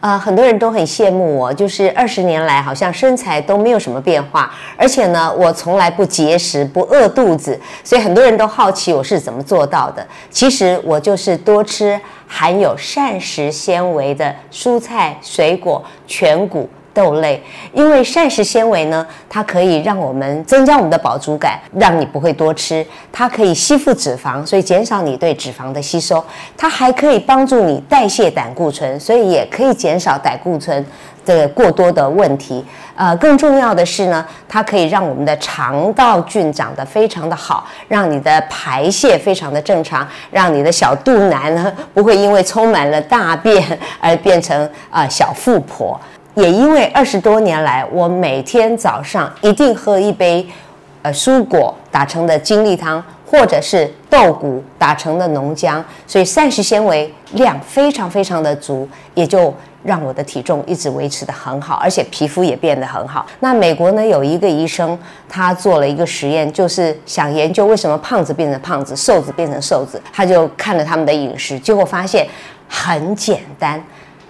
呃，很多人都很羡慕我，就是二十年来好像身材都没有什么变化，而且呢，我从来不节食，不饿肚子，所以很多人都好奇我是怎么做到的。其实我就是多吃含有膳食纤维的蔬菜、水果、全谷。豆类，因为膳食纤维呢，它可以让我们增加我们的饱足感，让你不会多吃。它可以吸附脂肪，所以减少你对脂肪的吸收。它还可以帮助你代谢胆固醇，所以也可以减少胆固醇的过多的问题。呃，更重要的是呢，它可以让我们的肠道菌长得非常的好，让你的排泄非常的正常，让你的小肚腩呢不会因为充满了大便而变成啊小富婆。也因为二十多年来，我每天早上一定喝一杯，呃，蔬果打成的精力汤，或者是豆谷打成的浓浆，所以膳食纤维量非常非常的足，也就让我的体重一直维持的很好，而且皮肤也变得很好。那美国呢有一个医生，他做了一个实验，就是想研究为什么胖子变成胖子，瘦子变成瘦子，他就看了他们的饮食，结果发现很简单，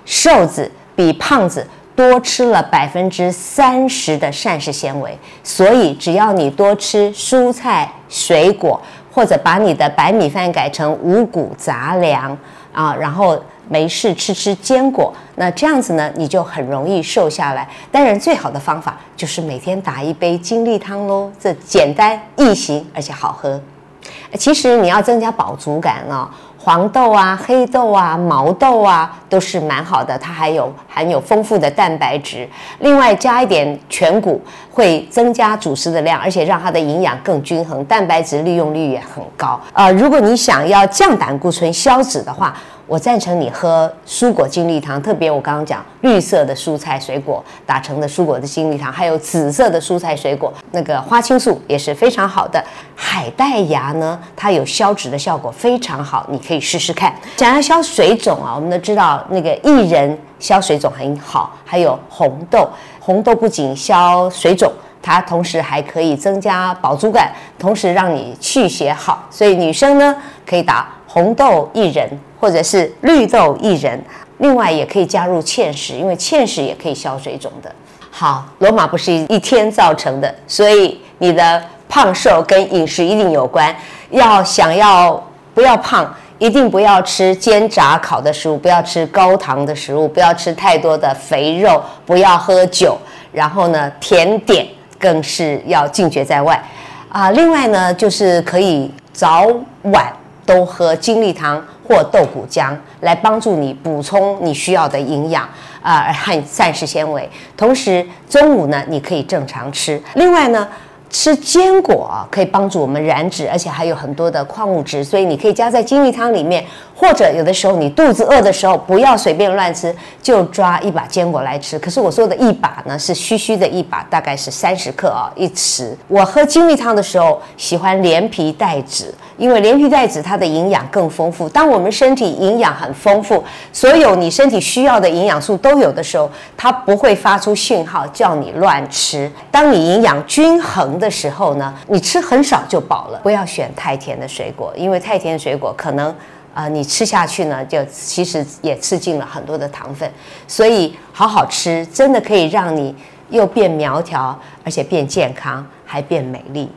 瘦子比胖子。多吃了百分之三十的膳食纤维，所以只要你多吃蔬菜、水果，或者把你的白米饭改成五谷杂粮啊，然后没事吃吃坚果，那这样子呢，你就很容易瘦下来。当然，最好的方法就是每天打一杯精力汤喽，这简单易行，而且好喝。其实你要增加饱足感啊。黄豆啊、黑豆啊、毛豆啊，都是蛮好的，它还有含有丰富的蛋白质。另外加一点全谷，会增加主食的量，而且让它的营养更均衡，蛋白质利用率也很高。呃，如果你想要降胆固醇、消脂的话，我赞成你喝蔬果精力汤，特别我刚刚讲绿色的蔬菜水果打成的蔬果的精力汤，还有紫色的蔬菜水果，那个花青素也是非常好的。海带芽呢，它有消脂的效果非常好，你可以试试看。想要消水肿啊，我们都知道那个薏仁消水肿很好，还有红豆，红豆不仅消水肿，它同时还可以增加饱足感，同时让你气血好。所以女生呢，可以打红豆薏仁。或者是绿豆薏仁，另外也可以加入芡实，因为芡实也可以消水肿的。好，罗马不是一天造成的，所以你的胖瘦跟饮食一定有关。要想要不要胖，一定不要吃煎炸烤的食物，不要吃高糖的食物，不要吃太多的肥肉，不要喝酒，然后呢，甜点更是要禁绝在外。啊，另外呢，就是可以早晚都喝精力汤。或豆谷浆来帮助你补充你需要的营养啊和膳食纤维，同时中午呢你可以正常吃。另外呢。吃坚果可以帮助我们燃脂，而且还有很多的矿物质，所以你可以加在精力汤里面，或者有的时候你肚子饿的时候，不要随便乱吃，就抓一把坚果来吃。可是我说的一把呢，是虚虚的一把，大概是三十克啊一匙。我喝精力汤的时候喜欢连皮带籽，因为连皮带籽它的营养更丰富。当我们身体营养很丰富，所有你身体需要的营养素都有的时候，它不会发出讯号叫你乱吃。当你营养均衡。的时候呢，你吃很少就饱了。不要选太甜的水果，因为太甜的水果可能，啊，你吃下去呢，就其实也吃进了很多的糖分。所以好好吃，真的可以让你又变苗条，而且变健康，还变美丽。